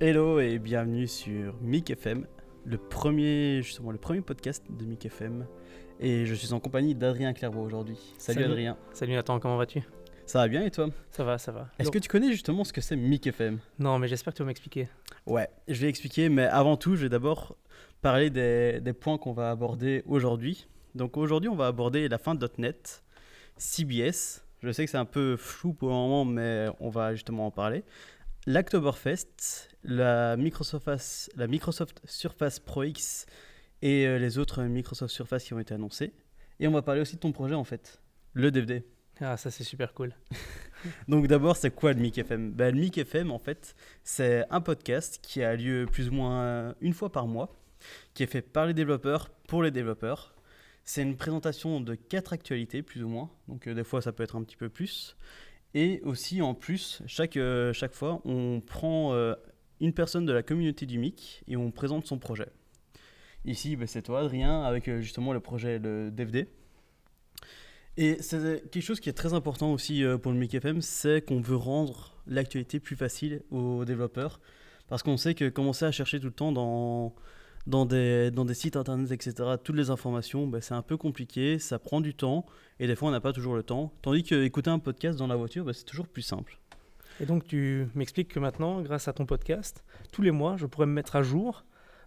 Hello et bienvenue sur Mic FM, le premier, justement, le premier podcast de Mic FM. Et je suis en compagnie d'Adrien Clairvaux aujourd'hui. Salut, Salut. Adrien. Salut Nathan, comment vas-tu? Ça va bien et toi? Ça va, ça va. Est-ce que tu connais justement ce que c'est Mic FM Non, mais j'espère que tu vas m'expliquer. Ouais, je vais expliquer, mais avant tout, je vais d'abord parler des, des points qu'on va aborder aujourd'hui. Donc aujourd'hui, on va aborder la fin .NET, CBS. Je sais que c'est un peu flou pour le moment, mais on va justement en parler. L'Octoberfest, la Microsoft, la Microsoft Surface Pro X et euh, les autres Microsoft Surface qui ont été annoncés. Et on va parler aussi de ton projet en fait, le DVD. Ah, ça c'est super cool. Donc d'abord, c'est quoi le MIC FM ben, Le MIC FM, en fait, c'est un podcast qui a lieu plus ou moins une fois par mois, qui est fait par les développeurs pour les développeurs. C'est une présentation de quatre actualités, plus ou moins. Donc euh, des fois, ça peut être un petit peu plus. Et aussi, en plus, chaque, euh, chaque fois, on prend euh, une personne de la communauté du MIC et on présente son projet. Ici, ben, c'est toi, Adrien, avec euh, justement le projet le DVD. Et c'est quelque chose qui est très important aussi pour le Mic FM, c'est qu'on veut rendre l'actualité plus facile aux développeurs. Parce qu'on sait que commencer à chercher tout le temps dans, dans, des, dans des sites internet, etc., toutes les informations, ben, c'est un peu compliqué, ça prend du temps, et des fois on n'a pas toujours le temps. Tandis que écouter un podcast dans la voiture, ben, c'est toujours plus simple. Et donc tu m'expliques que maintenant, grâce à ton podcast, tous les mois, je pourrais me mettre à jour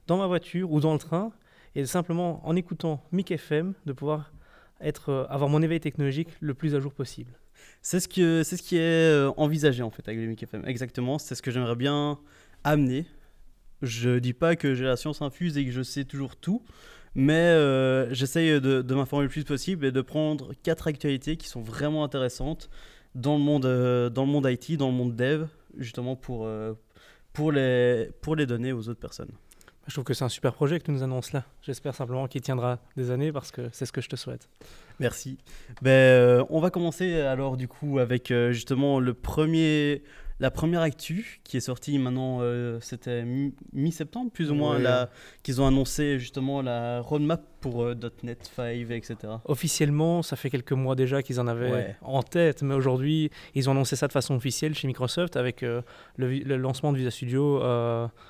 dans ma voiture ou dans le train et simplement en écoutant Mic FM, de pouvoir être, euh, avoir mon éveil technologique le plus à jour possible. C'est ce, que, c'est ce qui est euh, envisagé en fait avec le Mic FM. Exactement, c'est ce que j'aimerais bien amener. Je dis pas que j'ai la science infuse et que je sais toujours tout, mais euh, j'essaye de, de m'informer le plus possible et de prendre quatre actualités qui sont vraiment intéressantes dans le monde, euh, dans le monde IT, dans le monde dev, justement pour, euh, pour, les, pour les donner aux autres personnes. Je trouve que c'est un super projet que tu nous annonces là. J'espère simplement qu'il tiendra des années parce que c'est ce que je te souhaite. Merci. Ben, euh, on va commencer alors du coup avec justement le premier, la première actu qui est sortie maintenant, euh, c'était mi- mi-septembre plus ou moins, Ouais. qu'ils ont annoncé justement la roadmap pour euh, .NET 5, etc. Officiellement, ça fait quelques mois déjà qu'ils en avaient Ouais. en tête, mais aujourd'hui, ils ont annoncé ça de façon officielle chez Microsoft avec euh, le, lancement de Visual Studio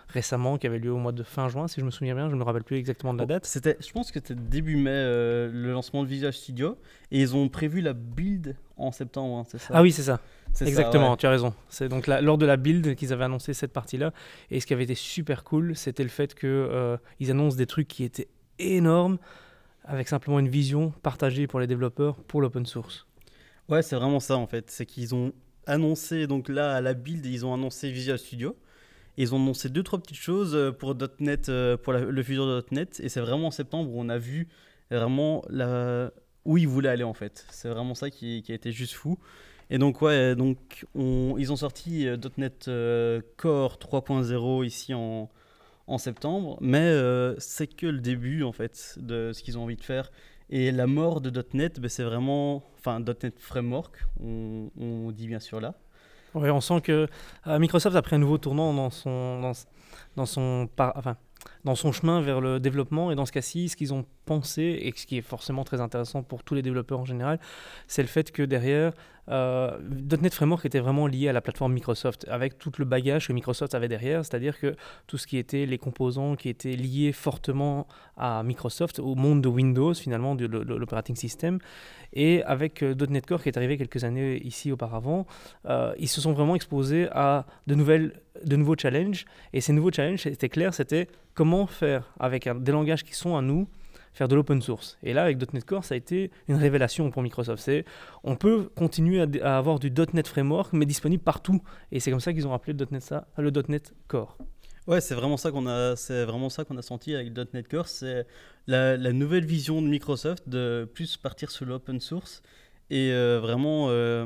récemment, qui avait lieu au mois de fin juin, si je me souviens bien. Je ne me rappelle plus exactement de la date. C'était, je pense que c'était début mai le lancement de Visual Studio et ils ont prévu la build en septembre, hein, c'est ça Ah oui, c'est ça. Exactement, ouais. tu as raison. C'est donc la- lors de la build qu'ils avaient annoncé cette partie-là. Et ce qui avait été super cool, c'était le fait qu'ils annoncent des trucs qui étaient énormes, avec simplement une vision partagée pour les développeurs pour l'open source. Ouais, c'est vraiment ça en fait. C'est qu'ils ont annoncé, donc là à la build, ils ont annoncé Visual Studio. Et ils ont annoncé deux, trois petites choses euh, pour .NET, euh, pour la- le futur de .NET. Et c'est vraiment en septembre où on a vu vraiment la, où ils voulaient aller en fait. C'est vraiment ça qui, a été juste fou. Et donc, ouais, donc on- ils ont sorti euh, .NET euh, Core 3.0 ici en, septembre. Mais euh, c'est que le début en fait de ce qu'ils ont envie de faire. Et la mort de .NET, ben, c'est vraiment, enfin .NET Framework, on, dit bien sûr là. Ouais, on sent que Microsoft a pris un nouveau tournant dans son, dans son, par- enfin, dans son chemin vers le développement. Et dans ce cas-ci, ce qu'ils ont pensé, et ce qui est forcément très intéressant pour tous les développeurs en général, c'est le fait que derrière, euh, .NET Framework était vraiment lié à la plateforme Microsoft, avec tout le bagage que Microsoft avait derrière, c'est-à-dire que tout ce qui était les composants qui étaient liés fortement à Microsoft, au monde de Windows finalement, de, l'operating system, et avec euh, .NET Core qui est arrivé quelques années ici auparavant, euh, ils se sont vraiment exposés à de, nouvelles, de nouveaux challenges. Et ces nouveaux challenges, c'était clair, c'était comment faire avec des langages qui sont à nous, faire de l'open source. Et là, avec .NET Core, ça a été une révélation pour Microsoft. C'est, on peut continuer à, avoir du .NET Framework, mais disponible partout. Et c'est comme ça qu'ils ont appelé le .NET, ça, le .NET Core. Ouais, c'est vraiment ça qu'on a, c'est vraiment ça qu'on a senti avec .NET Core, c'est la, nouvelle vision de Microsoft de plus partir sur l'open source et euh, vraiment euh,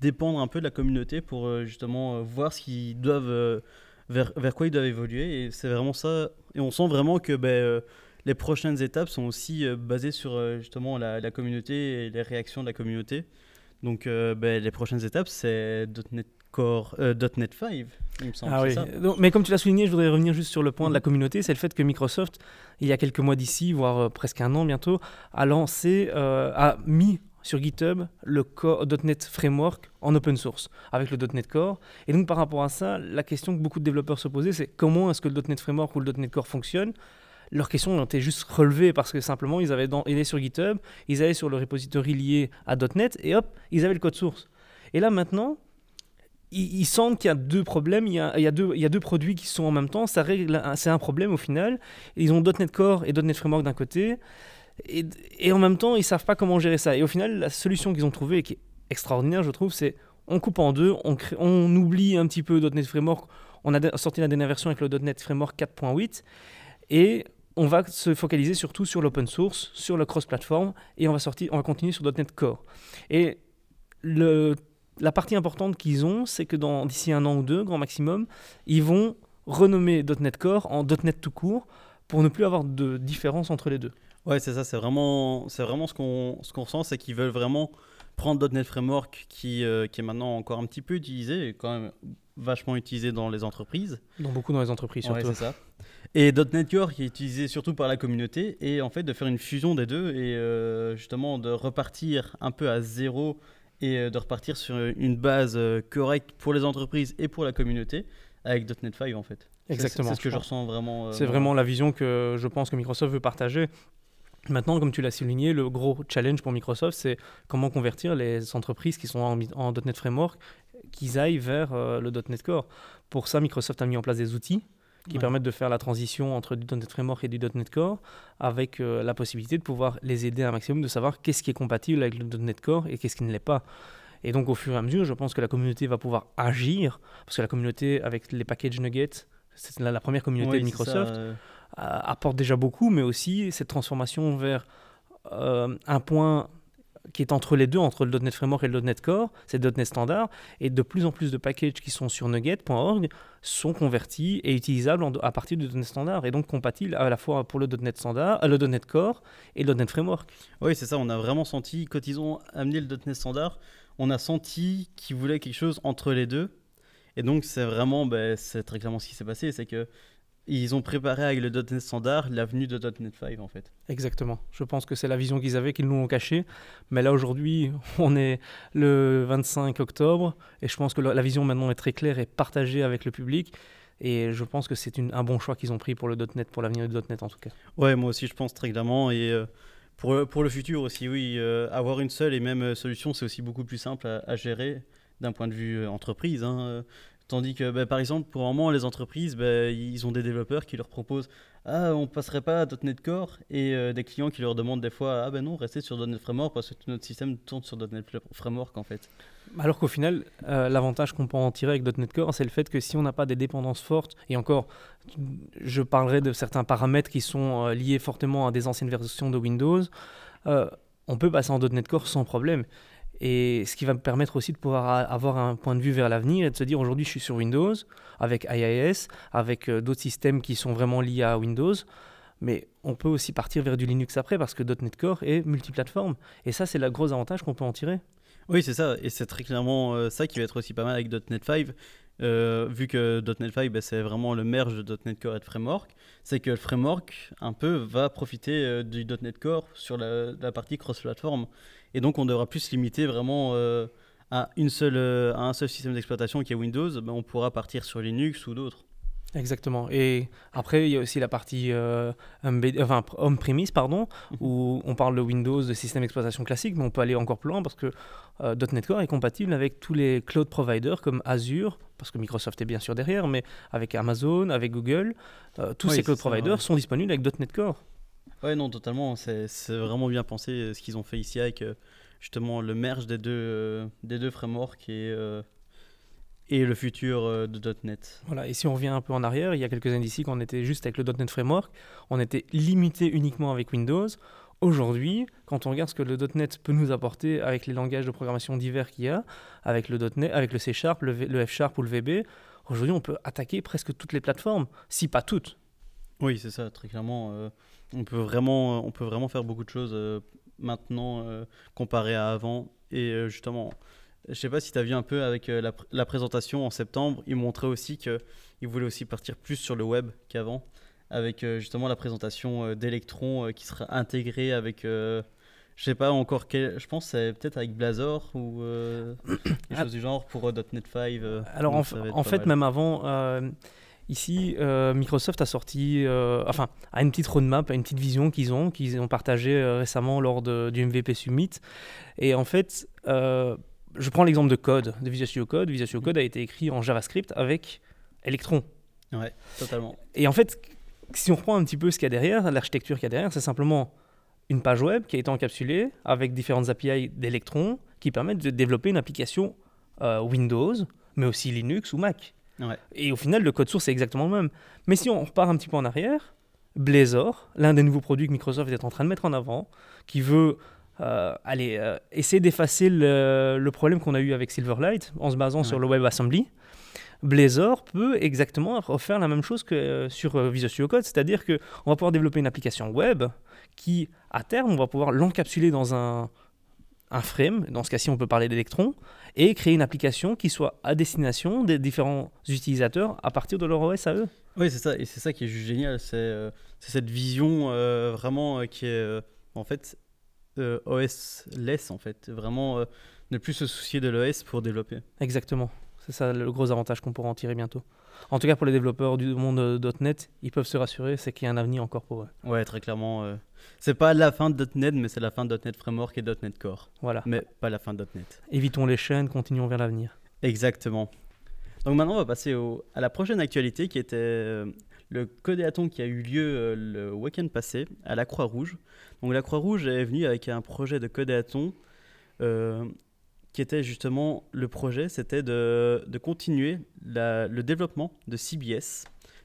dépendre un peu de la communauté pour euh, justement voir ce qu'ils doivent, vers, vers quoi ils doivent évoluer. Et c'est vraiment ça. Et on sent vraiment que ben, euh, les prochaines étapes sont aussi euh, basées sur euh, justement la, la communauté et les réactions de la communauté. Donc ben, les prochaines étapes, c'est .NET Core, euh, .NET 5, il me semble. Ah c'est oui. ça Donc, mais comme tu l'as souligné, je voudrais revenir juste sur le point de la communauté, c'est le fait que Microsoft, il y a quelques mois d'ici, voire euh, presque un an bientôt, a lancé, euh, a mis sur GitHub le .NET Framework en open source avec le .NET Core. Et donc par rapport à ça, la question que beaucoup de développeurs se posaient, c'est comment est-ce que le .NET Framework ou le .NET Core fonctionne? Leurs questions ont été juste relevées parce que simplement ils avaient dans, sur GitHub, ils allaient sur le repository lié à .NET et hop, ils avaient le code source. Et là maintenant, ils, sentent qu'il y a deux problèmes, il y a, deux, il y a deux produits qui sont en même temps, ça règle, c'est un problème au final. Ils ont .NET Core et .NET Framework d'un côté, et, en même temps, ils savent pas comment gérer ça. Et au final, la solution qu'ils ont trouvée, qui est extraordinaire, je trouve, c'est on coupe en deux, on, oublie un petit peu .NET Framework. On a sorti la dernière version avec le .NET Framework 4.8 et on va se focaliser surtout sur l'open source, sur le cross-platform et on va, sortir, on va continuer sur .NET Core. Et la partie importante qu'ils ont, c'est que d'ici un an ou deux, grand maximum, ils vont renommer .NET Core en .NET tout court pour ne plus avoir de différence entre les deux. Ouais, c'est ça, c'est vraiment, c'est vraiment ce qu'on ce qu'on ressent, c'est qu'ils veulent vraiment prendre .NET Framework qui, euh, qui est maintenant encore un petit peu utilisé, et quand même vachement utilisé dans les entreprises. Dans beaucoup dans les entreprises, surtout. Ouais, ça. Et .NET Core qui est utilisé surtout par la communauté, et en fait de faire une fusion des deux, et euh, justement de repartir un peu à zéro, et euh, de repartir sur une base correcte pour les entreprises et pour la communauté, avec .NET 5 en fait. Exactement. C'est ce que je ressens vraiment. c'est vraiment la vision que je pense que Microsoft veut partager. Maintenant, comme tu l'as souligné, le gros challenge pour Microsoft, c'est comment convertir les entreprises qui sont en, .NET Framework, qu'ils aillent vers euh, le .NET Core. Pour ça, Microsoft a mis en place des outils qui permettent de faire la transition entre du .NET Framework et du .NET Core, avec euh, la possibilité de pouvoir les aider un maximum, de savoir qu'est-ce qui est compatible avec le .NET Core et qu'est-ce qui ne l'est pas. Et donc, au fur et à mesure, je pense que la communauté va pouvoir agir, parce que la communauté, avec les packages nuggets, c'est la, première communauté de Microsoft apporte déjà beaucoup, mais aussi cette transformation vers euh, un point qui est entre les deux, entre le .NET Framework et le .NET Core, c'est .NET Standard, et de plus en plus de packages qui sont sur Nugget.org sont convertis et utilisables à partir du .NET Standard, et donc compatibles à la fois pour le .NET Standard, euh, le .NET Core et le .NET Framework. Oui, c'est ça, on a vraiment senti, quand ils ont amené le .NET Standard, on a senti qu'ils voulaient quelque chose entre les deux, et donc c'est vraiment, ben, c'est très clairement ce qui s'est passé, c'est que ils ont préparé avec le .NET standard l'avenue de .NET 5 en fait. Exactement. Je pense que c'est la vision qu'ils avaient qu'ils nous ont cachée. Mais là aujourd'hui, on est le 25 octobre et je pense que la vision maintenant est très claire et partagée avec le public. Et je pense que c'est un bon choix qu'ils ont pris pour le .NET, pour l'avenir du .NET en tout cas. Ouais, moi aussi je pense très clairement. Et euh, pour, pour le futur aussi, oui, euh, avoir une seule et même solution, c'est aussi beaucoup plus simple à, gérer d'un point de vue euh, entreprise. Hein. Tandis que, bah, par exemple, pour un moment, les entreprises, bah, ils ont des développeurs qui leur proposent Ah, on passerait pas à .NET Core et euh, des clients qui leur demandent des fois Ah, ben non, restez sur .NET Framework parce que tout notre système tourne sur .NET Framework en fait. Alors qu'au final, euh, l'avantage qu'on peut en tirer avec .NET Core, c'est le fait que si on n'a pas des dépendances fortes, et encore, je parlerai de certains paramètres qui sont euh, liés fortement à des anciennes versions de Windows, on peut passer en .NET Core sans problème. Et ce qui va me permettre aussi de pouvoir avoir un point de vue vers l'avenir et de se dire aujourd'hui je suis sur Windows avec IIS, avec euh, d'autres systèmes qui sont vraiment liés à Windows. Mais on peut aussi partir vers du Linux après parce que .NET Core est multiplateforme. Et ça, c'est le gros avantage qu'on peut en tirer. Oui, c'est ça. Et c'est très clairement euh, ça qui va être aussi pas mal avec .NET 5. Euh, vu que .NET 5, ben, c'est vraiment le merge de .NET Core et de Framework, c'est que le Framework, un peu, va profiter du .NET Core sur la, la partie cross-platform. Et donc, on devra plus se limiter vraiment euh, à, une seule, euh, à un seul système d'exploitation qui est Windows. Ben, on pourra partir sur Linux ou d'autres. Exactement. Et après, il y a aussi la partie euh, enfin, on-premise, pardon, mhm. où on parle de Windows, de système d'exploitation classique, mais on peut aller encore plus loin parce que .NET Core est compatible avec tous les cloud providers comme Azure, parce que Microsoft est bien sûr derrière, mais avec Amazon, avec Google. tous ces cloud providers sont disponibles avec .NET Core. Ouais, non, totalement. C'est vraiment bien pensé euh, ce qu'ils ont fait ici avec euh, justement le merge des deux, euh, des deux frameworks et, et le futur de .NET. Voilà, et si on revient un peu en arrière, il y a quelques années ici, quand on était juste avec le .NET Framework, on était limité uniquement avec Windows. Aujourd'hui, quand on regarde ce que le .NET peut nous apporter avec les langages de programmation divers qu'il y a, avec le .NET, avec le C Sharp, le, le F Sharp ou le VB, aujourd'hui on peut attaquer presque toutes les plateformes, si pas toutes. Oui, c'est ça, très clairement. On peut vraiment, euh, on peut vraiment faire beaucoup de choses euh, maintenant euh, comparé à avant. Et justement, je sais pas si tu as vu un peu avec la, présentation en septembre, ils montraient aussi qu'ils voulaient aussi partir plus sur le web qu'avant, avec justement la présentation d'Electron qui sera intégrée avec, je sais pas encore quel. Je pense c'est peut-être avec Blazor ou euh, Ah. choses du genre pour euh, .NET 5. euh, Alors en, fait, mal. même avant, ici, euh, Microsoft a sorti, euh, enfin, a une petite roadmap, une petite vision qu'ils ont, qu'ils ont partagé euh, récemment lors de- du MVP Summit. Et en fait, je prends l'exemple de Code, de Visual Studio Code. Visual Studio Code a été écrit en JavaScript avec Electron. Ouais, totalement. Et en fait, si on reprend un petit peu ce qu'il y a derrière, l'architecture qu'il y a derrière, c'est simplement une page web qui a été encapsulée avec différentes API d'Electron qui permettent de développer une application euh, Windows, mais aussi Linux ou Mac. Ouais. Et au final, le code source est exactement le même. Mais si on repart un petit peu en arrière, Blazor, l'un des nouveaux produits que Microsoft est en train de mettre en avant, qui veut euh, aller euh, essayer d'effacer le, le problème qu'on a eu avec Silverlight en se basant sur le WebAssembly. Blazor peut exactement refaire la même chose que euh, sur Visual Studio Code, c'est-à-dire que on va pouvoir développer une application web qui, à terme, on va pouvoir l'encapsuler dans un, un frame, dans ce cas-ci on peut parler d'électrons, et créer une application qui soit à destination des différents utilisateurs à partir de leur OS à eux. Oui, c'est ça. Et c'est ça qui est juste génial. C'est euh, cette vision euh, vraiment euh, qui est en fait OS-less en fait. Vraiment ne plus se soucier de l'OS pour développer. Exactement. C'est ça le gros avantage qu'on pourra en tirer bientôt. En tout cas, pour les développeurs du monde euh, .NET, ils peuvent se rassurer, c'est qu'il y a un avenir encore pour eux. Ouais, très clairement. euh, c'est pas la fin de .NET, mais c'est la fin de .NET Framework et .NET Core. Voilà. Mais pas la fin de .NET. Évitons les chaînes, continuons vers l'avenir. Exactement. Donc maintenant, on va passer au- à la prochaine actualité qui était euh, le Codéathon qui a eu lieu euh, le week-end passé à la Croix-Rouge. Donc la Croix-Rouge est venue avec un projet de Codéathon euh, qui était justement le projet, c'était de, de continuer la- le développement de CBS,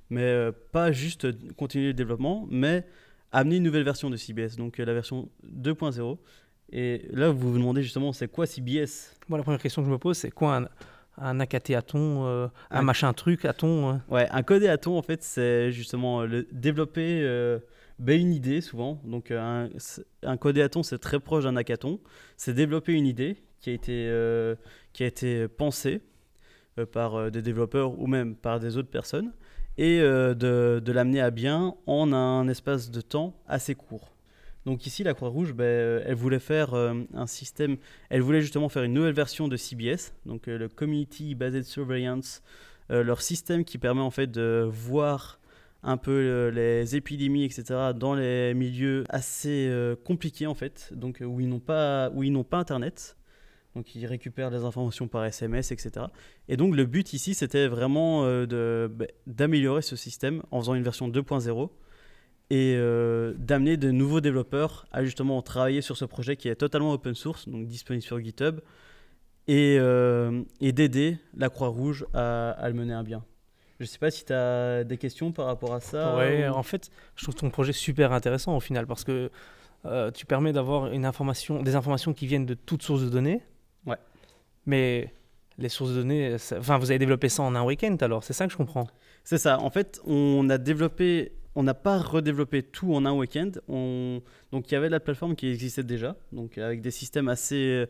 mais euh, pas juste continuer le développement, mais amener une nouvelle version de CBS, donc euh, la version 2.0. Et là, vous vous demandez justement, c'est quoi CBS Bon, la première question que je me pose, c'est quoi un, un AKT aton, euh, un Un- machin truc aton Ouais, un codéaton, en fait, c'est justement euh, le développer ben, une idée, souvent. Donc, un, un codéaton, c'est très proche d'un hackathon. C'est développer une idée qui a été, euh, qui a été pensée euh, par euh, des développeurs ou même par des autres personnes et de, de l'amener à bien en un espace de temps assez court. Donc ici, la Croix-Rouge, euh, elle voulait faire un système, elle voulait justement faire une nouvelle version de CBS, donc le Community Based Surveillance, leur système qui permet en fait de voir un peu les épidémies, etc., dans les milieux assez compliqués en fait, donc où ils n'ont pas, où ils n'ont pas Internet. Donc ils récupèrent les informations par SMS, etc. Et donc le but ici, c'était vraiment euh, bah, d'améliorer ce système en faisant une version 2.0 et euh, d'amener de nouveaux développeurs à justement travailler sur ce projet qui est totalement open source, donc disponible sur GitHub, et, euh, et d'aider la Croix-Rouge à, à le mener à bien. Je ne sais pas si tu as des questions par rapport à ça. Ouais, ou- en fait, je trouve ton projet super intéressant au final parce que tu permets d'avoir une information, des informations qui viennent de toutes sources de données. Ouais. Mais les sources de données, ça- enfin, vous avez développé ça en un week-end alors, c'est ça que je comprends. C'est ça. En fait, on a développé, on n'a pas redéveloppé tout en un week-end. On... Donc, il y avait la plateforme qui existait déjà, donc avec des systèmes assez,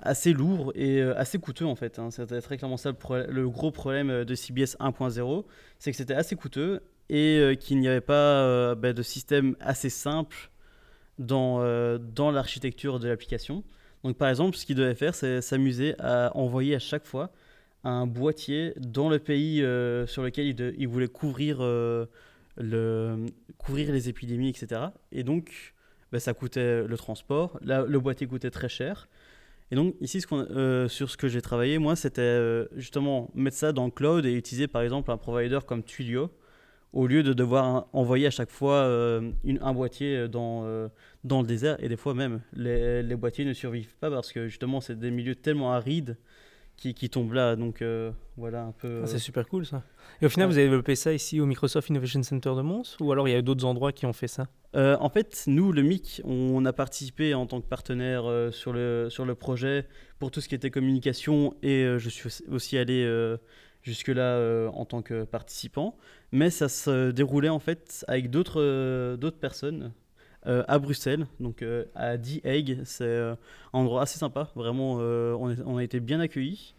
assez lourds et euh, assez coûteux en fait. hein. C'était très clairement ça le, gros problème euh, de CBS 1.0, c'est que c'était assez coûteux et euh, qu'il n'y avait pas euh, bah, de système assez simple dans, euh, dans l'architecture de l'application. Donc, par exemple, ce qu'il devait faire, c'est s'amuser à envoyer à chaque fois un boîtier dans le pays euh, sur lequel il, de- il voulait couvrir, euh, couvrir les épidémies, etc. Et donc, bah, ça coûtait le transport, le boîtier coûtait très cher. Et donc, ici, euh, sur ce que j'ai travaillé, moi, c'était justement mettre ça dans le cloud et utiliser par exemple un provider comme Twilio, au lieu de devoir envoyer à chaque fois euh, une- un boîtier dans, euh, dans le désert. Et des fois même, les, les boîtiers ne survivent pas parce que justement, c'est des milieux tellement arides qui, qui tombent là. Donc euh, voilà un peu. Ah, c'est super cool ça. Et au final, ouais. vous avez développé ça ici au Microsoft Innovation Center de Mons ou alors il y a d'autres endroits qui ont fait ça? Euh, en fait, nous, le MIC, on a participé en tant que partenaire euh, sur, le, sur le projet pour tout ce qui était communication et euh, je suis aussi- allé euh, jusque-là euh, en tant que participant. Mais ça se déroulait en fait avec d'autres euh, personnes euh, à Bruxelles, donc à The Hague. C'est un endroit assez sympa, vraiment, on a été bien accueillis.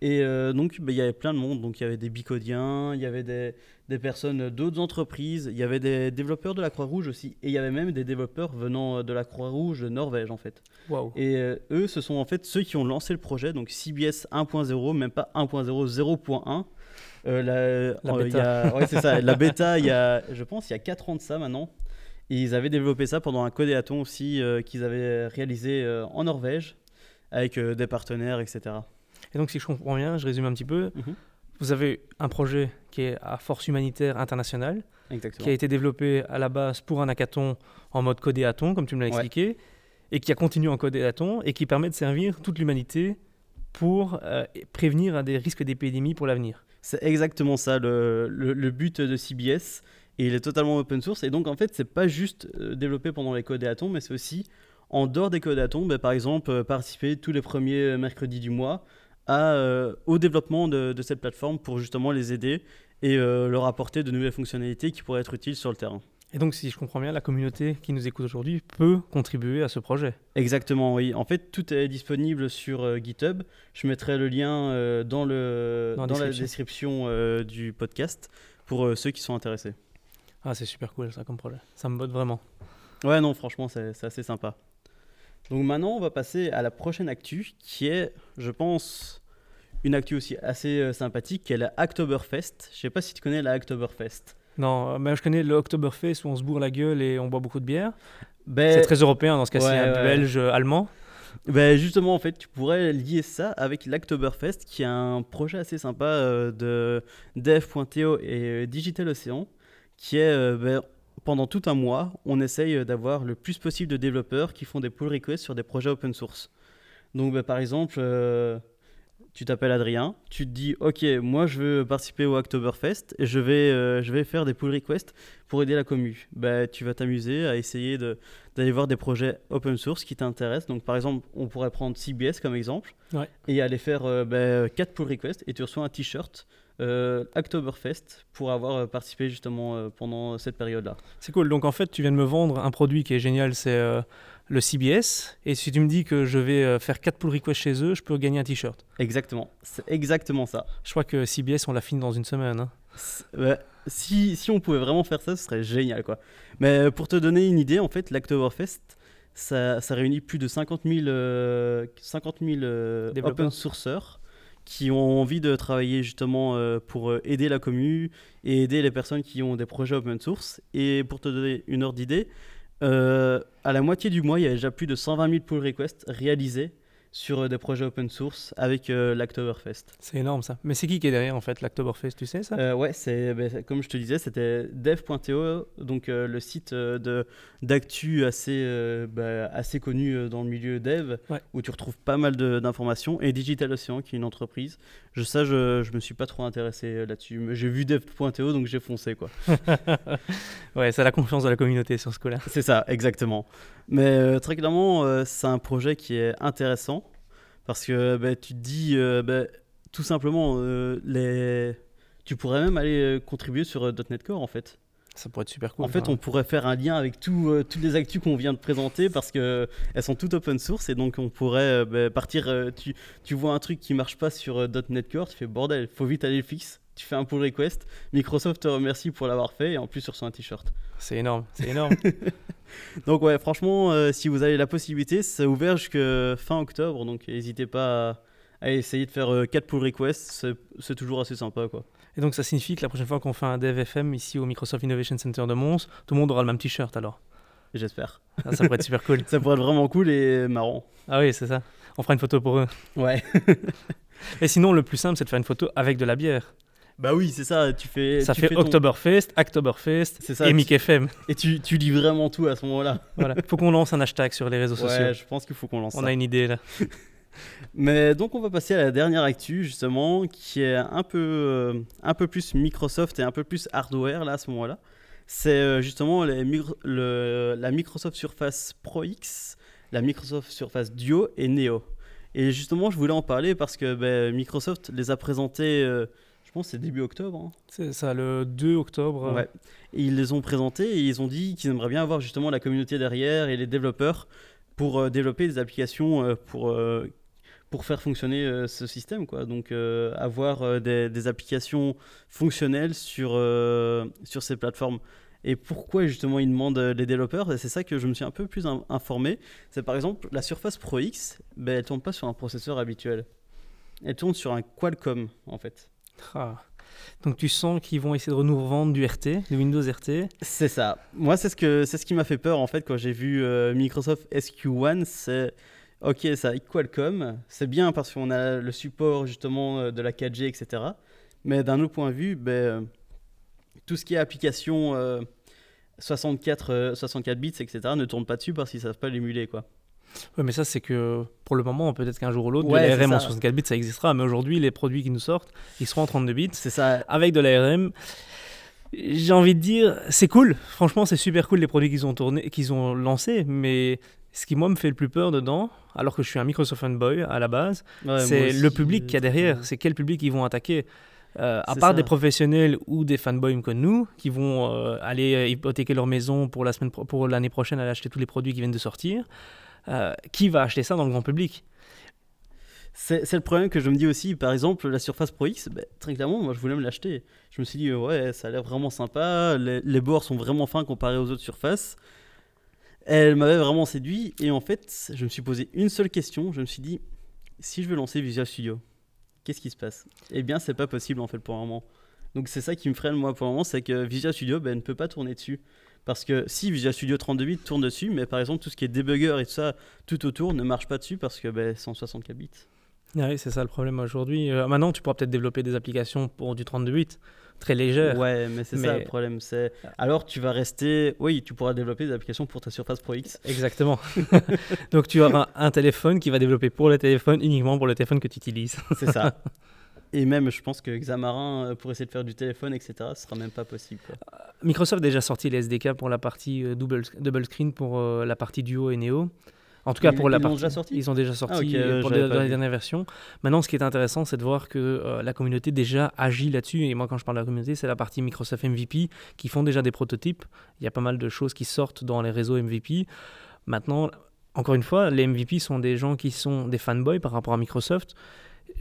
Et euh, donc, bah, il y avait plein de monde. Donc, il y avait des bicodiens, il y avait des, des personnes d'autres entreprises, il y avait des développeurs de la Croix-Rouge aussi. Et il y avait même des développeurs venant de la Croix-Rouge de Norvège, en fait. Waouh. Et euh, eux, ce sont en fait ceux qui ont lancé le projet, donc CBS 1.0, même pas 1.0, 0.1. Euh, la, La euh, il y a- ouais, c'est ça. La bêta, il y a, je pense, il y a 4 ans de ça maintenant. Et ils avaient développé ça pendant un codéaton aussi euh, qu'ils avaient réalisé euh, en Norvège avec euh, des partenaires, etc. Et donc, si je comprends bien, je résume un petit peu. Mhm. Vous avez un projet qui est à force humanitaire internationale, Exactement. qui a été développé à la base pour un hackathon en mode codéaton, comme tu me l'as Ouais. expliqué, et qui a continué en codéaton et qui permet de servir toute l'humanité pour euh, prévenir des risques d'épidémie pour l'avenir. C'est exactement ça le, le- le but de CBS. Et il est totalement open source. Et donc, en fait, c'est pas juste euh, développé pendant les codéatons, mais c'est aussi en dehors des codéatons, ben, par exemple, euh, participer tous les premiers mercredis du mois à, euh, au développement de, de cette plateforme pour justement les aider et euh, leur apporter de nouvelles fonctionnalités qui pourraient être utiles sur le terrain. Et donc, si je comprends bien, la communauté qui nous écoute aujourd'hui peut contribuer à ce projet. Exactement, oui. En fait, tout est disponible sur euh, GitHub. Je mettrai le lien dans, le, Dans dans, la la description. description euh, du podcast pour ceux qui sont intéressés. Ah, c'est super cool ça comme projet. Ça me botte vraiment. Ouais, non, franchement, c'est assez sympa. Donc maintenant, on va passer à la prochaine actu, qui est, je pense, une actu aussi assez euh, sympathique, qui est la Oktoberfest. Je sais pas si tu connais la Oktoberfest. Non, euh, mais je connais le Oktoberfest où on se bourre la gueule et on boit beaucoup de bière. Ben, C'est très européen dans ce cas-ci, ouais, hein, ouais. belge, euh, allemand. ben, justement, en fait, tu pourrais lier ça avec l'Oktoberfest, qui est un projet assez sympa euh, de dev.to et Digital Ocean, qui est, euh, ben, pendant tout un mois, on essaye euh, d'avoir le plus possible de développeurs qui font des pull requests sur des projets open source. Donc, ben, par exemple, euh, tu t'appelles Adrien, tu te dis, ok, moi je veux participer au Oktoberfest et je vais, euh, je vais faire des pull requests pour aider la commu. Ben, tu vas t'amuser à essayer de, d'aller voir des projets open source qui t'intéressent. Donc, par exemple, on pourrait prendre CBS comme exemple Ouais. et aller faire euh, ben, 4 pull requests et tu reçois un t-shirt euh, Oktoberfest pour avoir euh, participé justement euh, pendant cette période-là. C'est cool. Donc en fait, tu viens de me vendre un produit qui est génial, c'est euh, le CBS. Et si tu me dis que je vais faire 4 pull requests chez eux, je peux gagner un t-shirt. Exactement, c'est exactement ça. Je crois que CBS, on l'a fini dans une semaine. hein. Si, si on pouvait vraiment faire ça, ce serait génial quoi. Mais pour te donner une idée, en fait, l'Oktoberfest, ça, ça réunit plus de 50 000, euh, 50 000 euh, Développeurs. open sourceurs qui ont envie de travailler justement euh, pour euh, aider la commu et aider les personnes qui ont des projets open source. Et pour te donner une ordre d'idée, euh, à la moitié du mois, il y a déjà plus de 120 000 pull requests réalisés sur euh, des projets open source avec euh. C'est énorme ça. Mais c'est qui qui est derrière en fait l'Oktoberfest, tu sais ça? Euh, ouais, c'est ben, c'est- comme je te disais, c'était dev.to, donc euh, le site euh, de d'actu assez bah, assez connu dans le milieu dev, Ouais. où tu retrouves pas mal d'informations, et Digital Ocean, qui est une entreprise. Je ça, je, je me suis pas trop intéressé là-dessus, mais j'ai vu dev.to, donc j'ai foncé quoi. Ouais, c'est la confiance de la communauté sur ce coup-là. c'est ça, exactement. Mais euh, très clairement, euh, c'est un projet qui est intéressant parce que bah, tu te dis, euh, bah, tout simplement, euh, les... tu pourrais même aller euh, contribuer sur euh, .NET Core en fait. Ça pourrait être super cool. En fait, on pourrait faire un lien avec tout, euh, toutes les actus qu'on vient de présenter parce que elles sont toutes open source et donc on pourrait euh, bah, partir. euh, tu, tu vois un truc qui marche pas sur euh, .NET Core, tu fais bordel, faut vite aller le fixe. Tu fais un pull request. Microsoft te remercie pour l'avoir fait et en plus sur un t-shirt. C'est énorme, c'est énorme. Donc ouais, franchement, euh, si vous avez la possibilité, c'est ouvert jusqu'à fin octobre, donc n'hésitez pas à, à essayer de faire 4 pull requests, c'est- toujours assez sympa quoi. Et donc ça signifie que la prochaine fois qu'on fait un Dev FM ici au Microsoft Innovation Center de Mons, tout le monde aura le même t-shirt alors. J'espère. Ah, ça pourrait être super cool. Ça pourrait être vraiment cool et marrant. Ah oui, c'est ça. On fera une photo pour eux. Ouais. Et sinon, le plus simple, c'est de faire une photo avec de la bière. Bah oui, c'est ça, tu fais... Ça tu fait fais ton- Oktoberfest, Oktoberfest C'est ça, et tu- Mic FM. Et tu, tu lis vraiment tout à ce moment-là. Voilà. Faut qu'on lance un hashtag sur les réseaux sociaux. Ouais, je pense qu'il faut qu'on lance On ça. a une idée là. Mais donc on va passer à la dernière actu justement, qui est un peu, euh, un peu plus Microsoft et un peu plus hardware là à ce moment-là. C'est euh, justement les le- la Microsoft Surface Pro X, la Microsoft Surface Duo et Neo. Et justement, je voulais en parler parce que ben, Microsoft les a présentés, euh, je pense que c'est début octobre. hein. C'est ça, le 2 octobre. Ouais. Et ils les ont présentés et ils ont dit qu'ils aimeraient bien avoir justement la communauté derrière et les développeurs pour euh, développer des applications euh, pour, euh, pour faire fonctionner ce système. Quoi. Donc avoir des, des applications fonctionnelles sur, sur ces plateformes. Et pourquoi justement ils demandent les développeurs? C'est ça que je me suis un peu plus in- informé. C'est par exemple la Surface Pro X, ben, elle tourne pas sur un processeur habituel. Elle tourne sur un Qualcomm en fait. Ah. Donc tu sens qu'ils vont essayer de nous revendre du RT, du Windows RT. C'est ça. Moi, c'est ce, que, c'est ce qui m'a fait peur en fait quand j'ai vu euh, Microsoft SQ1. C'est ok, ça avec Qualcomm. C'est bien parce qu'on a le support justement euh, de la 4G, etc. Mais d'un autre point de vue, ben, euh, tout ce qui est application euh, 64, euh, 64 bits, etc. ne tourne pas dessus parce qu'ils savent pas l'émuler. quoi. Ouais, mais ça, c'est que pour le moment, peut-être qu'un jour ou l'autre, Ouais, de l'ARM en ça. 64 bits, ça existera. Mais aujourd'hui, les produits qui nous sortent, ils seront en 32 bits. C'est ça. avec de l'ARM. J'ai envie de dire, c'est cool. Franchement, c'est super cool les produits qu'ils ont tourné, qu'ils ont lancés. Mais ce qui moi me fait le plus peur dedans, alors que je suis un Microsoft fanboy à la base, Ouais, c'est le public qu'il y a derrière. C'est quel public ils vont attaquer. Euh, à part ça. des professionnels ou des fanboys comme nous qui vont euh, aller hypothéquer leur maison pour la semaine pro- pour l'année prochaine aller acheter tous les produits qui viennent de sortir, euh, qui va acheter ça dans le grand public? C'est le problème que je me dis aussi. Par exemple, la Surface Pro X, ben, très clairement, moi je voulais me l'acheter. Je me suis dit, ouais, ça a l'air vraiment sympa. Les, bords sont vraiment fins comparés aux autres surfaces. Elle m'avait vraiment séduit. Et en fait, je me suis posé une seule question. Je me suis dit, si je veux lancer Visual Studio, qu'est-ce qui se passe? Eh bien, c'est pas possible en fait pour le moment. Donc c'est ça qui me freine moi pour le moment, c'est que Visual Studio ben, ne peut pas tourner dessus. Parce que si Visual Studio 32 bits tourne dessus, mais par exemple tout ce qui est debugger et tout ça, tout autour ne marche pas dessus parce que ben, c'est en 64 bits. Oui, c'est ça le problème aujourd'hui. Euh, maintenant, tu pourras peut-être développer des applications pour du 32 bits, très légères. Ouais, mais c'est ça le problème. C'est alors tu vas rester. Oui, tu pourras développer des applications pour ta Surface Pro X. Exactement. Donc tu auras un, un téléphone qui va développer pour le téléphone, uniquement pour le téléphone que tu utilises. C'est ça. Et même, je pense que Xamarin, euh, pour essayer de faire du téléphone, etc., ce sera même pas possible. quoi. Microsoft a déjà sorti les SDK pour la partie euh, double, double screen pour euh, la partie Duo et Neo. En tout cas, Ils- pour la ils partie. déjà sorti? Ils ont déjà sorti ok, euh, euh, pour les, dans les dernières versions. Maintenant, ce qui est intéressant, c'est de voir que euh, la communauté déjà agit là-dessus. Et moi, quand je parle de la communauté, c'est la partie Microsoft MVP qui font déjà des prototypes. Il y a pas mal de choses qui sortent dans les réseaux MVP. Maintenant, encore une fois, les MVP sont des gens qui sont des fanboys par rapport à Microsoft.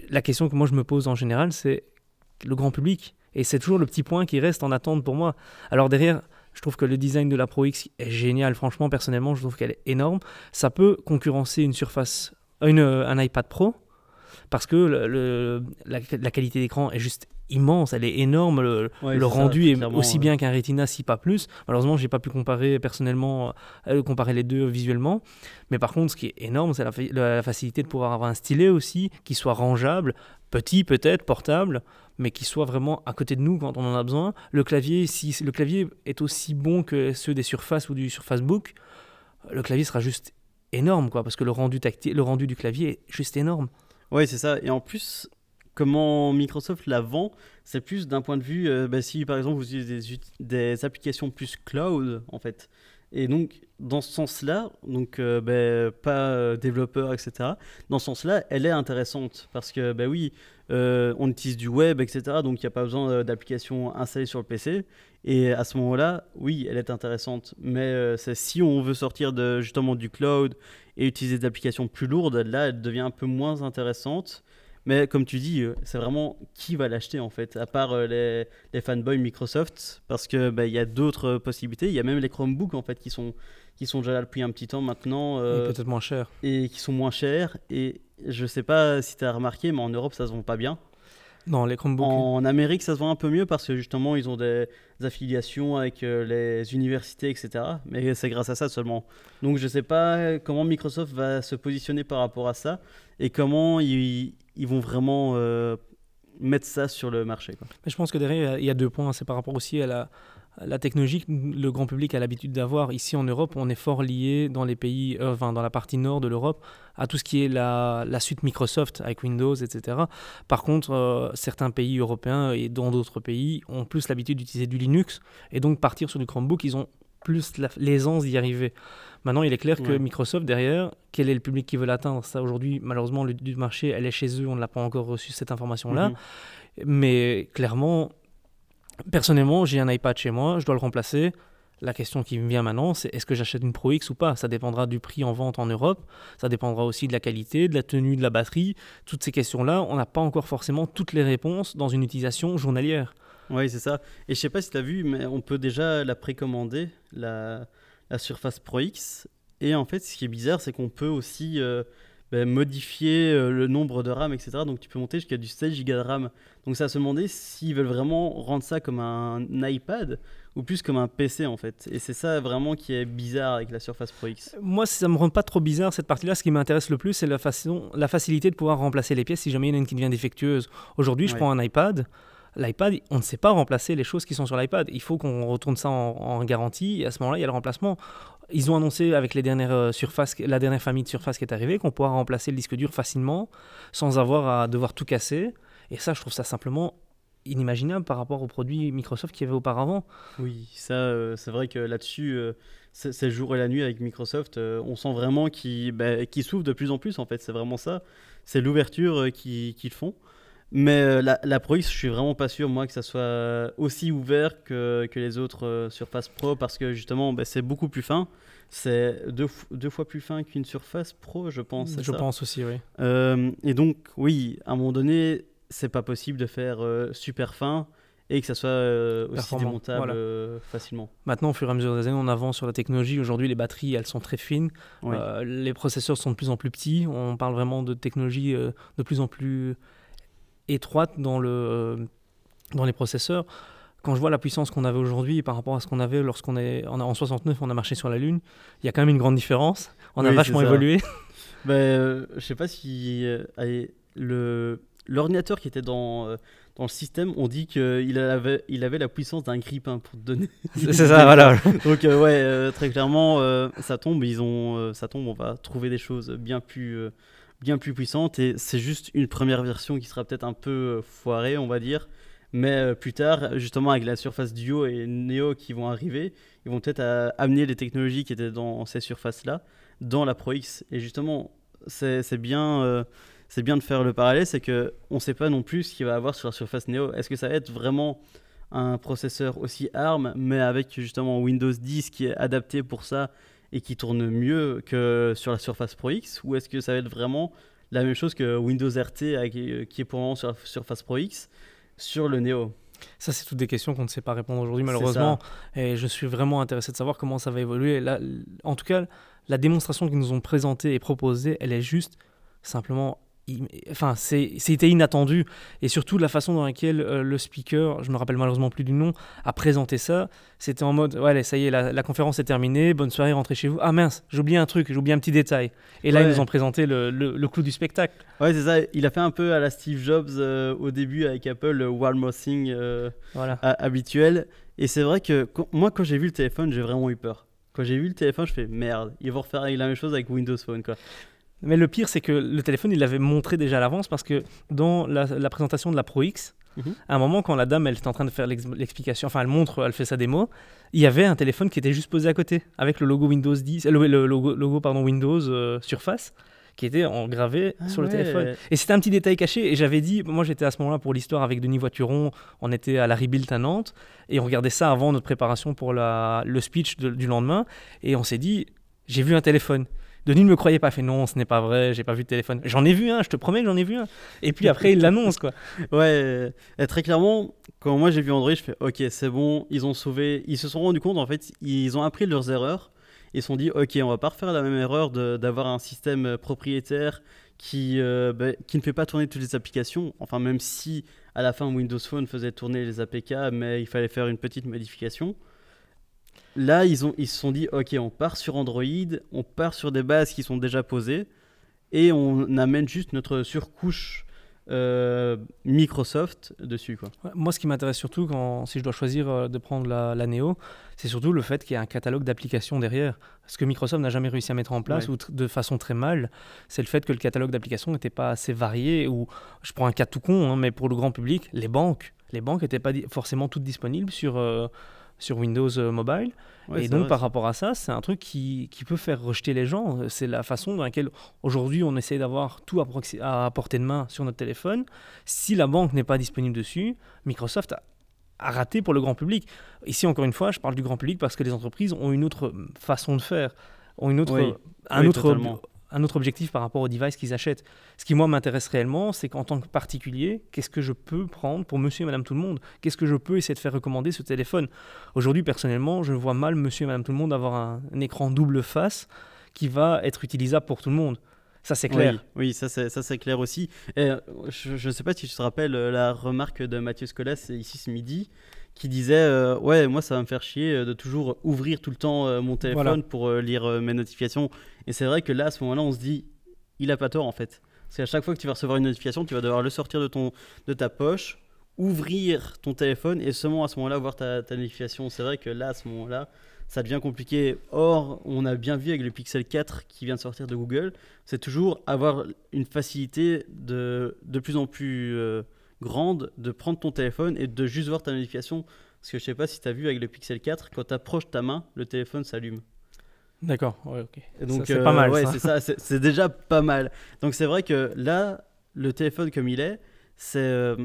La question que moi je me pose en général, c'est le grand public. Et c'est toujours le petit point qui reste en attente pour moi. Alors derrière, je trouve que le design de la Pro X est génial. Franchement, personnellement, je trouve qu'elle est énorme. Ça peut concurrencer une surface, euh, un iPad Pro, parce que la, la qualité d'écran est juste immense, elle est énorme. Le, Ouais, le c'est ça, rendu est aussi ouais. bien qu'un Retina, si pas plus. Malheureusement, j'ai pas pu comparer personnellement, euh, comparer les deux visuellement. Mais par contre, ce qui est énorme, c'est la, fa- la- la facilité de pouvoir avoir un stylet aussi qui soit rangeable, petit peut-être, portable, mais qui soit vraiment à côté de nous quand on en a besoin. Le clavier, si le clavier est aussi bon que ceux des Surface ou du Surface Book, le clavier sera juste énorme, quoi, parce que le rendu tactile, le rendu du clavier est juste énorme. Ouais, c'est ça. Et en plus, comment Microsoft la vend, c'est plus d'un point de vue, euh, bah, si par exemple vous utilisez des, applications plus cloud, en fait. Et donc, dans ce sens-là, donc euh, bah, pas euh, développeur, etc. Dans ce sens-là, elle est intéressante parce que, bah oui, on utilise du web, etc. Donc, il n'y a pas besoin d'applications installées sur le PC. Et à ce moment-là, oui, elle est intéressante. Mais c'est si on veut sortir justement du cloud et utiliser des applications plus lourdes, là, elle devient un peu moins intéressante. Mais comme tu dis, euh, c'est vraiment qui va l'acheter en fait, à part euh, les, les fanboys Microsoft, parce que bah, il y a d'autres possibilités. Il y a même les Chromebooks en fait qui sont qui sont déjà là depuis un petit temps maintenant euh, peut-être moins cher. et qui sont moins chers. Et je sais pas si tu as remarqué, mais en Europe ça se vend pas bien. Non, les Chromebooks. En Amérique, ça se vend un peu mieux parce que justement, ils ont des, des affiliations avec euh, les universités, etc. Mais c'est grâce à ça seulement. Donc, je sais pas comment Microsoft va se positionner par rapport à ça et comment ils, ils vont vraiment euh, mettre ça sur le marché. Mais je pense que derrière, il y a deux points. C'est par rapport aussi à la, technologie que le grand public a l'habitude d'avoir. Ici en Europe, on est fort lié dans les pays, euh, enfin dans la partie nord de l'Europe, à tout ce qui est la, suite Microsoft avec Windows, etc. Par contre, euh, certains pays européens et dans d'autres pays ont plus l'habitude d'utiliser du Linux et donc partir sur du Chromebook, ils ont plus la- l'aisance d'y arriver. Maintenant, il est clair que. Microsoft, derrière, quel est le public qui veut l'atteindre? Ça, aujourd'hui, malheureusement, le du marché, elle est chez eux, on ne l'a pas encore reçu, cette information-là. Mhm. Mais clairement, personnellement, j'ai un iPad chez moi, je dois le remplacer. La question qui me vient maintenant, c'est est-ce que j'achète une Pro X ou pas? Ça dépendra du prix en vente en Europe, ça dépendra aussi de la qualité, de la tenue de la batterie. Toutes ces questions-là, on n'a pas encore forcément toutes les réponses dans une utilisation journalière. Oui, c'est ça. Et je sais pas si tu as vu, mais on peut déjà la précommander, la, la Surface Pro X. Et en fait, ce qui est bizarre, c'est qu'on peut aussi euh, ben, modifier euh, le nombre de RAM, etc. Donc tu peux monter jusqu'à du 16 Go de RAM. Donc ça se demander s'ils veulent vraiment rendre ça comme un iPad ou plus comme un PC en fait. Et c'est ça vraiment qui est bizarre avec la Surface Pro X. Moi, ça me rend pas trop bizarre cette partie-là. Ce qui m'intéresse le plus, c'est la, façon, la facilité de pouvoir remplacer les pièces si jamais il y en a une qui devient défectueuse. Aujourd'hui, je prends un iPad l'iPad, on ne sait pas remplacer les choses qui sont sur l'iPad. Il faut qu'on retourne ça en, garantie et à ce moment-là, il y a le remplacement. Ils ont annoncé avec les dernières euh, surfaces, la dernière famille de surface qui est arrivée qu'on pourra remplacer le disque dur facilement sans avoir à devoir tout casser. Et ça, je trouve ça simplement inimaginable par rapport aux produits Microsoft qu'il y avait auparavant. Oui, ça, euh, c'est vrai que là-dessus, euh, c'est jour et la nuit avec Microsoft. on sent vraiment qu'ils bah, s'ouvrent de plus en plus, en fait. C'est vraiment ça. C'est l'ouverture qu'ils font. Mais euh, la, la, Pro X, je suis vraiment pas sûr, moi, que ça soit aussi ouvert que, que les autres euh, Surface Pro parce que justement, bah, c'est beaucoup plus fin. C'est deux, deux, fois plus fin qu'une Surface Pro, je pense. Je pense aussi, oui. Euh, et donc, oui, à un moment donné, c'est pas possible de faire super fin et que ça soit aussi démontable facilement. Maintenant, au fur et à mesure des années, on avance sur la technologie. Aujourd'hui, les batteries, elles sont très fines. les processeurs sont de plus en plus petits. On parle vraiment de technologie de plus en plus étroite dans, le, euh, dans les processeurs. Quand je vois la puissance qu'on avait aujourd'hui par rapport à ce qu'on avait lorsqu'on est en, 69, on a marché sur la Lune, il y a quand même une grande différence. On a vachement évolué. ben, euh, je sais pas si euh, le l'ordinateur qui était dans, dans le système, on dit qu'il avait, il avait la puissance d'un grippin pour te donner. C'est ça, voilà. Donc ouais, très clairement, ça tombe, ils ont, ça tombe, on va trouver des choses bien plus bien plus puissante et c'est juste une première version qui sera peut-être un peu euh, foirée, on va dire. Mais euh, plus tard, justement avec la Surface Duo et Neo qui vont arriver, ils vont peut-être euh, amener les technologies qui étaient dans ces surfaces-là dans la Pro X. Et justement, c'est bien, c'est bien de faire le parallèle, c'est que on sait pas non plus ce qu'il va avoir sur la Surface Neo. Est-ce que ça va être vraiment un processeur aussi ARM, mais avec justement Windows 10 qui est adapté pour ça et qui tourne mieux que sur la Surface Pro X Ou est-ce que ça va être vraiment la même chose que Windows RT euh, qui est pour le moment sur la Surface Pro X sur le Neo? Ça, c'est toutes des questions qu'on ne sait pas répondre aujourd'hui, malheureusement. Et je suis vraiment intéressé de savoir comment ça va évoluer. Là, en tout cas, la démonstration qu'ils nous ont présentée et proposée, elle est juste simplement enfin c'était inattendu. Et surtout la façon dans laquelle euh, le speaker je me rappelle malheureusement plus du nom a présenté ça c'était en mode ouais ça y est la, conférence est terminée bonne soirée rentrez chez vous. Ah mince j'ai oublié un truc j'ai oublié un petit détail. Et là ils nous ont présenté le, le, clou du spectacle. Ouais c'est ça il a fait un peu à la Steve Jobs euh, au début avec Apple le One More Thing euh, voilà. habituel. Et c'est vrai que moi quand j'ai vu le téléphone j'ai vraiment eu peur. Quand j'ai vu le téléphone je fais merde ils vont refaire la même chose avec Windows Phone quoi mais le pire, c'est que le téléphone, il l'avait montré déjà à l'avance parce que dans la, présentation de la Pro X, mhm. à un moment, quand la dame, elle est en train de faire l'explication, enfin, elle montre, elle fait sa démo, il y avait un téléphone qui était juste posé à côté avec le logo Windows 10, le, logo, pardon, Windows euh, Surface qui était engravé ah sur le téléphone. Et c'était un petit détail caché. Et j'avais dit, moi j'étais à ce moment-là pour l'histoire avec Denis Voituron, on était à la Rebuild à Nantes, et on regardait ça avant notre préparation pour la, le speech du lendemain, et on s'est dit, j'ai vu un téléphone. Denis ne me croyait pas, fait non, ce n'est pas vrai, j'ai pas vu de téléphone. J'en ai vu un, je te promets j'en ai vu un. Et puis après, il l'annonce, quoi. Ouais, très clairement, quand moi j'ai vu Android, je fais ok, c'est bon, ils ont sauvé. Ils se sont rendus compte, en fait, ils ont appris leurs erreurs. Ils se sont dit ok, on va pas refaire la même erreur d'avoir un système propriétaire qui, euh, bah, qui ne fait pas tourner toutes les applications. Enfin, même si à la fin Windows Phone faisait tourner les APK, mais il fallait faire une petite modification. Là, ils, ont, ils se sont dit, ok, on part sur Android, on part sur des bases qui sont déjà posées, et on amène juste notre surcouche euh, Microsoft dessus. Quoi. moi, ce qui m'intéresse surtout, quand, si je dois choisir euh, de prendre la, la Neo, c'est surtout le fait qu'il y ait un catalogue d'applications derrière. Ce que Microsoft n'a jamais réussi à mettre en place, ou de façon très mal, c'est le fait que le catalogue d'applications n'était pas assez varié, ou je prends un cas tout con, hein, mais pour le grand public, les banques. Les banques n'étaient pas forcément toutes disponibles sur... Euh, sur Windows euh, Mobile. et donc, par rapport à ça, c'est un truc qui, qui, peut faire rejeter les gens. C'est la façon dans laquelle aujourd'hui on essaie d'avoir tout à, portée de main sur notre téléphone. Si la banque n'est pas disponible dessus, Microsoft à rater pour le grand public. Ici, encore une fois, je parle du grand public parce que les entreprises ont une autre façon de faire, ont une autre, Oui. un, Oui, autre, totalement. Un autre objectif par rapport au device qu'ils achètent. Ce qui, moi, m'intéresse réellement, c'est qu'en tant que particulier, qu'est-ce que je peux prendre pour monsieur et madame tout le monde? Qu'est-ce que je peux essayer de faire recommander ce téléphone? Aujourd'hui, personnellement, je vois mal monsieur et madame tout le monde avoir un, écran double face qui va être utilisable pour tout le monde. Ça, c'est clair. Oui, oui, ça c'est ça c'est clair aussi. Et, euh, je ne sais pas si tu te rappelles euh, la remarque de Mathieu Scolas ici ce midi qui disait euh, ouais moi ça va me faire chier euh, de toujours ouvrir tout le temps euh, mon téléphone Voilà. pour euh, lire mes notifications. Et c'est vrai que là à ce moment-là on se dit il a pas tort en fait. Parce qu'à chaque fois que tu vas recevoir une notification tu vas devoir le sortir de ton de ta poche, ouvrir ton téléphone et seulement à ce moment-là voir ta, ta notification. C'est vrai que là à ce moment-là ça devient compliqué. Or, on a bien vu avec le Pixel 4 qui vient de sortir de Google, c'est toujours avoir une facilité de, de plus en plus grande de prendre ton téléphone et de juste voir ta notification. Parce que je sais pas si tu as vu avec le Pixel 4, quand tu approches ta main, le téléphone s'allume. D'accord, ouais, ok. Et donc, c'est euh, pas mal, ouais, ça. c'est ça, c'est déjà pas mal. Donc c'est vrai que là, le téléphone comme il est, c'est euh,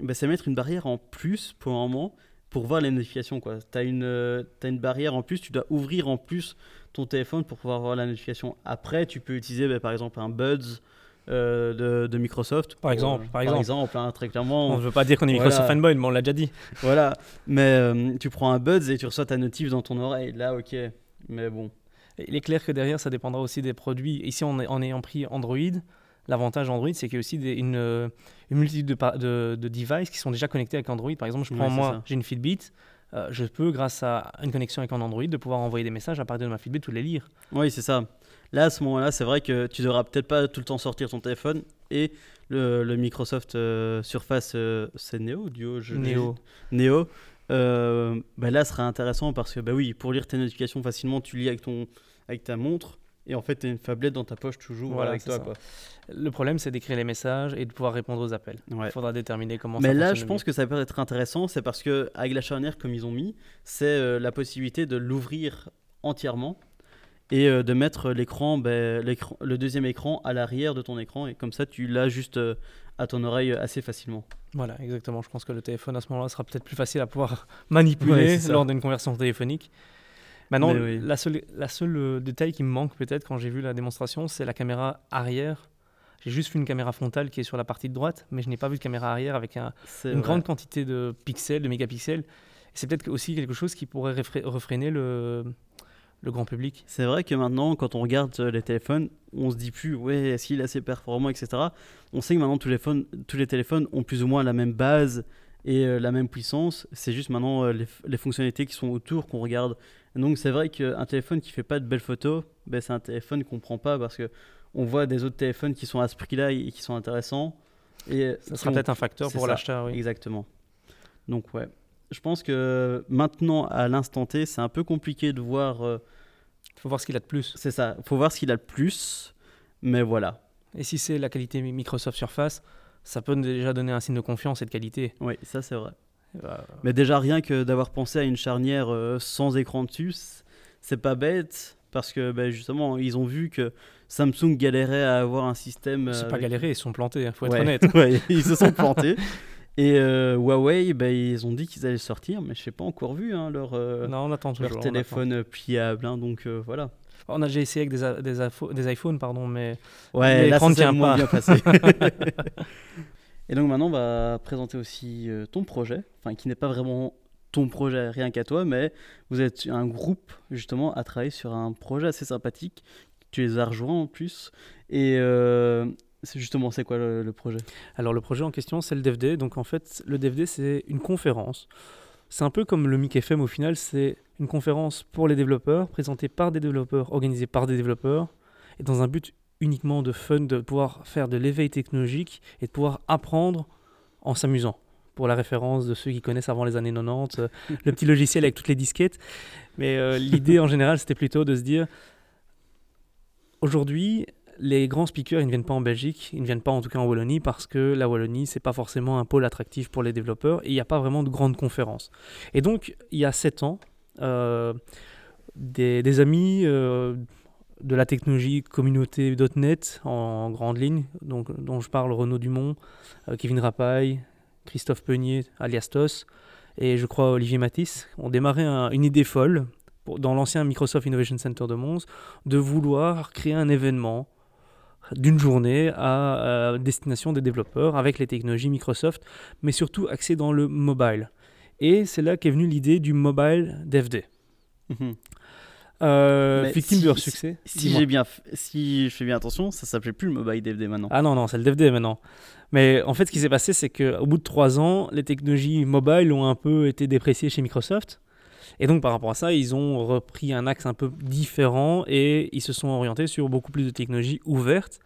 bah, mettre une barrière en plus pour un moment pour voir les notifications. Tu as, une euh, une barrière en plus, tu dois ouvrir en plus ton téléphone pour pouvoir voir la notification. Après, tu peux utiliser bah, par exemple un Buds euh, de, de Microsoft. Par exemple, par exemple. hein, très clairement. On ne veut pas dire qu'on est Voilà. Microsoft fanboy, mais on l'a déjà dit. Voilà, mais euh, tu prends un Buds et tu reçois ta notif dans ton oreille. Là, ok. Mais bon. Il est clair que derrière, ça dépendra aussi des produits. Ici, en, en ayant pris Android, l'avantage Android, c'est qu'il y a aussi des- une, euh, une multitude de, pa- de, de devices qui sont déjà connectés avec Android. Par exemple, je prends moi, j'ai une Fitbit. euh, je peux, grâce à une connexion avec un Android, de pouvoir envoyer des messages à partir de ma Fitbit ou les lire. Oui, c'est ça. Là, à ce moment-là, c'est vrai que tu devras peut-être pas tout le temps sortir ton téléphone et le, le Microsoft euh, Surface, euh, c'est Neo, Duo, je- Neo. Neo. euh, bah là, ce sera intéressant parce que bah oui, pour lire tes notifications facilement, tu lis avec ton avec ta montre et en fait, tu as une tablette dans ta poche toujours Voilà, avec toi. Quoi. Le problème, c'est d'écrire les messages et de pouvoir répondre aux appels. Ouais. Il faudra déterminer comment Mais ça là, je pense mieux. que ça peut être intéressant, c'est parce que avec la charnière comme ils ont mis, c'est euh, la possibilité de l'ouvrir entièrement et euh, de mettre l'écran, ben, l'écran- le deuxième écran à l'arrière de ton écran et comme ça tu l'as juste euh, à ton oreille euh, assez facilement. Voilà, exactement. Je pense que le téléphone à ce moment-là sera peut-être plus facile à pouvoir manipuler Ouais, lors d'une conversation téléphonique. Maintenant, oui. la seule, la seule détail qui me manque peut-être quand j'ai vu la démonstration, c'est la caméra arrière. J'ai juste vu une caméra frontale qui est sur la partie de droite, mais je n'ai pas vu de caméra arrière avec un- une vrai. grande quantité de pixels, de mégapixels. C'est peut-être aussi quelque chose qui pourrait refréner le, le grand public. C'est vrai que maintenant, quand on regarde euh, les téléphones, on se dit plus, ouais, est-ce qu'il est assez performant, etc. On sait que maintenant, tous les, phones- tous les téléphones ont plus ou moins la même base et euh, la même puissance. C'est juste maintenant euh, les, fonctionnalités qui sont autour qu'on regarde. Et donc, c'est vrai qu'un téléphone qui fait pas de belles photos, ben, c'est un téléphone qu'on prend pas parce que on voit des autres téléphones qui sont à ce prix-là et qui sont intéressants. Et Ça sera ont- peut-être un facteur pour l'acheteur, oui. Exactement. Donc, ouais. Je pense que maintenant, à l'instant T, c'est un peu compliqué de voir. euh, Il faut voir ce qu'il a de plus. c'est ça. faut voir ce qu'il a le plus. Mais voilà. Et si c'est la qualité Mi- Microsoft Surface, ça peut déjà donner un signe de confiance et de qualité. Oui, ça c'est vrai. Euh, Mais déjà, rien que d'avoir pensé à une charnière euh, sans écran dessus, c'est pas bête. Parce que ben, justement, ils ont vu que Samsung galérait à avoir un système. c'est euh, pas avec- galéré, ils sont plantés, il faut être Ouais. honnête. Ouais, ils se sont plantés. Et euh, Huawei, ben, ils ont dit qu'ils allaient sortir, mais je n'ai pas encore vu hein, leur, euh, non, on attend toujours. leur on téléphone pliable. hein, donc euh, voilà. On a déjà essayé avec des, iPhones, pardon, mais Ouais, là, ça ne s'est tient pas. bien passé. Et donc maintenant, on va présenter aussi euh, ton projet, enfin qui n'est pas vraiment ton projet rien qu'à toi, mais vous êtes un groupe justement à travailler sur un projet assez sympathique. Tu les as rejoints en plus. Et euh, c'est justement, c'est quoi le, projet? Alors le projet en question, c'est le DevD. Donc en fait, le DevD, c'est une conférence. C'est un peu comme le Mic FM au final, c'est une conférence pour les développeurs, présentée par des développeurs, organisée par des développeurs, et dans un but uniquement de fun, de pouvoir faire de l'éveil technologique et de pouvoir apprendre en s'amusant. Pour la référence de ceux qui connaissent avant les années 90, euh, le petit logiciel avec toutes les disquettes. Mais euh, l'idée en général, c'était plutôt de se dire, aujourd'hui, les grands speakers, ils ne viennent pas en Belgique, ils ne viennent pas en tout cas en Wallonie parce que la Wallonie, c'est pas forcément un pôle attractif pour les développeurs et il n'y a pas vraiment de grandes conférences. Et donc, il y a sept ans, euh, des, amis euh, de la technologie communauté .NET en grande ligne, donc, dont je parle Renaud Dumont, euh, Kevin Rapaille, Christophe Peunier, alias Tos, et je crois Olivier Matisse ont démarré un- une idée folle dans l'ancien Microsoft Innovation Center de Mons de vouloir créer un événement d'une journée à, à destination des développeurs avec les technologies Microsoft, mais surtout axé dans le mobile. Et c'est là qu'est venue l'idée du mobile DevD. Mhm. Euh, victime si- de leur succès. Si j'ai bien, si je fais bien attention, ça s'appelait plus le mobile DFD maintenant. Ah non, non, c'est le DevD maintenant. Mais en fait, ce qui s'est passé, c'est qu'au bout de trois ans, les technologies mobiles ont un peu été dépréciées chez Microsoft. Et donc, par rapport à ça, ils ont repris un axe un peu différent et ils se sont orientés sur beaucoup plus de technologies ouvertes